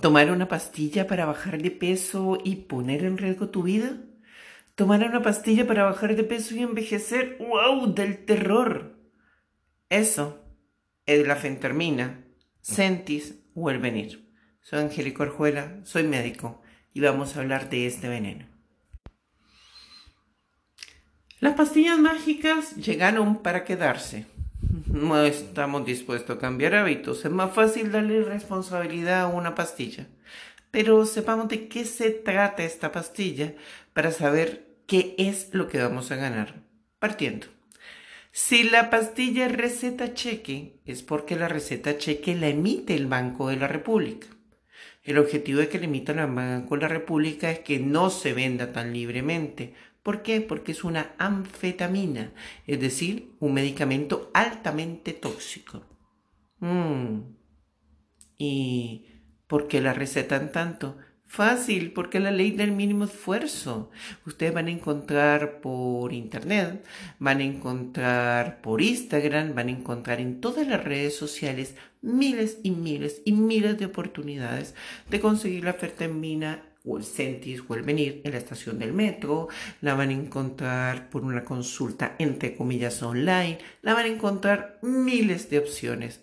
¿Tomar una pastilla para bajar de peso y poner en riesgo tu vida? ¿Tomar una pastilla para bajar de peso y envejecer? ¡Wow! Del terror. Eso es la fentermina, Sentis o el venir. Soy Angélico Arjuela, soy médico y vamos a hablar de este veneno. Las pastillas mágicas llegaron para quedarse no estamos dispuestos a cambiar hábitos. Es más fácil darle responsabilidad a una pastilla. Pero sepamos de qué se trata esta pastilla para saber qué es lo que vamos a ganar. Partiendo. Si la pastilla receta cheque, es porque la receta cheque la emite el Banco de la República. El objetivo de que la emita el Banco de la República es que no se venda tan libremente, ¿Por qué? Porque es una anfetamina, es decir, un medicamento altamente tóxico. Mm. ¿Y por qué la recetan tanto? Fácil, porque la ley del mínimo esfuerzo. Ustedes van a encontrar por internet, van a encontrar por Instagram, van a encontrar en todas las redes sociales miles y miles y miles de oportunidades de conseguir la mina o el Sentis o el Venir en la estación del metro, la van a encontrar por una consulta entre comillas online, la van a encontrar miles de opciones.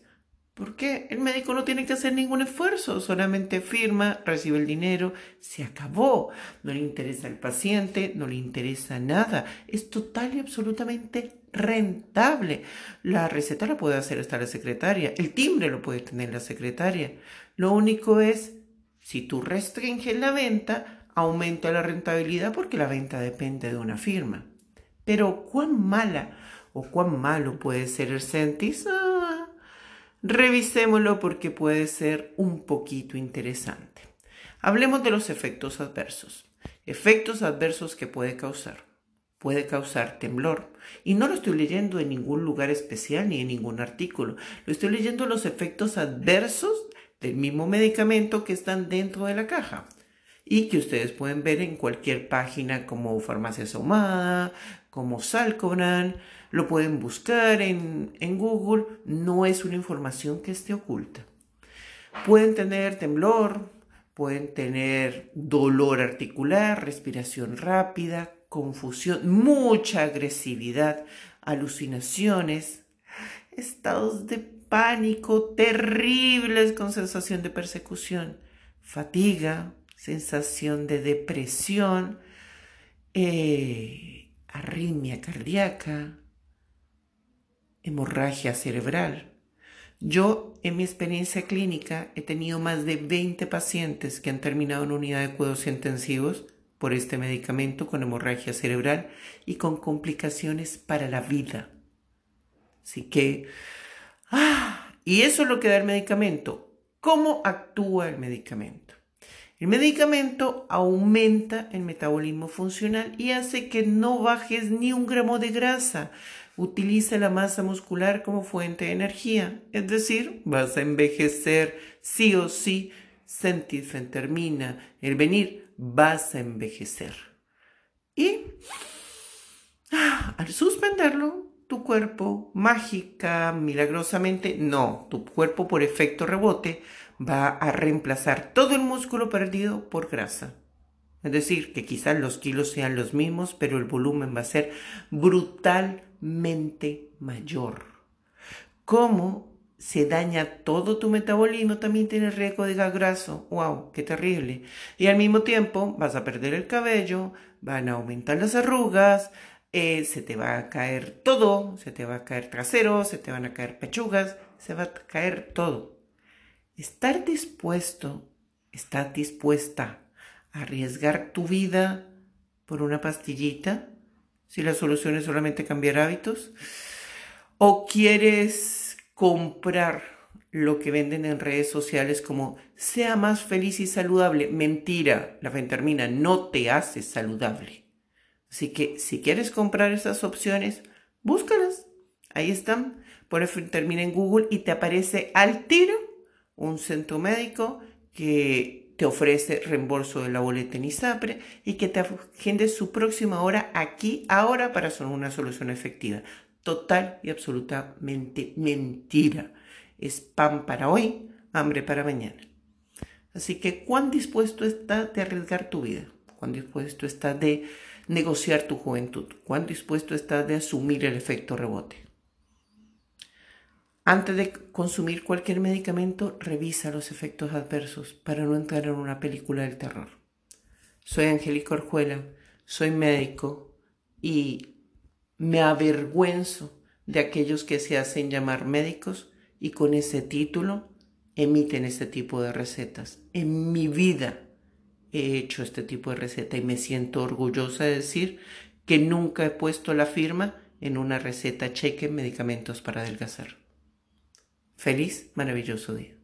¿Por qué? El médico no tiene que hacer ningún esfuerzo, solamente firma, recibe el dinero, se acabó. No le interesa al paciente, no le interesa nada. Es total y absolutamente rentable. La receta la puede hacer hasta la secretaria, el timbre lo puede tener la secretaria. Lo único es si tú restringes la venta, aumenta la rentabilidad porque la venta depende de una firma. Pero cuán mala o cuán malo puede ser el Centis, ah, revisémoslo porque puede ser un poquito interesante. Hablemos de los efectos adversos. Efectos adversos que puede causar. Puede causar temblor. Y no lo estoy leyendo en ningún lugar especial ni en ningún artículo. Lo estoy leyendo los efectos adversos del mismo medicamento que están dentro de la caja y que ustedes pueden ver en cualquier página como Farmacia Sahumada, como Salcobran, lo pueden buscar en, en Google, no es una información que esté oculta. Pueden tener temblor, pueden tener dolor articular, respiración rápida, confusión, mucha agresividad, alucinaciones, estados de pánico terribles con sensación de persecución, fatiga, sensación de depresión, eh, arritmia cardíaca, hemorragia cerebral. Yo, en mi experiencia clínica, he tenido más de 20 pacientes que han terminado en unidad de cuidados intensivos por este medicamento con hemorragia cerebral y con complicaciones para la vida. Así que Y eso es lo que da el medicamento. ¿Cómo actúa el medicamento? El medicamento aumenta el metabolismo funcional y hace que no bajes ni un gramo de grasa. Utiliza la masa muscular como fuente de energía. Es decir, vas a envejecer sí o sí. Sentir, el venir, vas a envejecer. Y ah, al suspenderlo, tu cuerpo mágica, milagrosamente, no, tu cuerpo por efecto rebote va a reemplazar todo el músculo perdido por grasa. Es decir, que quizás los kilos sean los mismos, pero el volumen va a ser brutalmente mayor. ¿Cómo se daña todo tu metabolismo? También tienes riesgo de graso. ¡Wow! ¡Qué terrible! Y al mismo tiempo vas a perder el cabello, van a aumentar las arrugas, eh, se te va a caer todo, se te va a caer trasero, se te van a caer pechugas, se va a caer todo. Estar dispuesto, estar dispuesta a arriesgar tu vida por una pastillita, si la solución es solamente cambiar hábitos, o quieres comprar lo que venden en redes sociales como sea más feliz y saludable. Mentira, la fentermina no te hace saludable. Así que si quieres comprar esas opciones, búscalas. Ahí están. Por termina en Google y te aparece al tiro un centro médico que te ofrece reembolso de la boleta en ISAPRE y que te agende su próxima hora aquí, ahora, para una solución efectiva. Total y absolutamente mentira. Es pan para hoy, hambre para mañana. Así que, ¿cuán dispuesto estás de arriesgar tu vida? ¿Cuán dispuesto estás de negociar tu juventud? ¿Cuán dispuesto estás de asumir el efecto rebote? Antes de consumir cualquier medicamento, revisa los efectos adversos para no entrar en una película del terror. Soy Angélica Orjuela, soy médico y me avergüenzo de aquellos que se hacen llamar médicos y con ese título emiten este tipo de recetas. En mi vida he hecho este tipo de receta y me siento orgullosa de decir que nunca he puesto la firma en una receta cheque en medicamentos para adelgazar. Feliz, maravilloso día.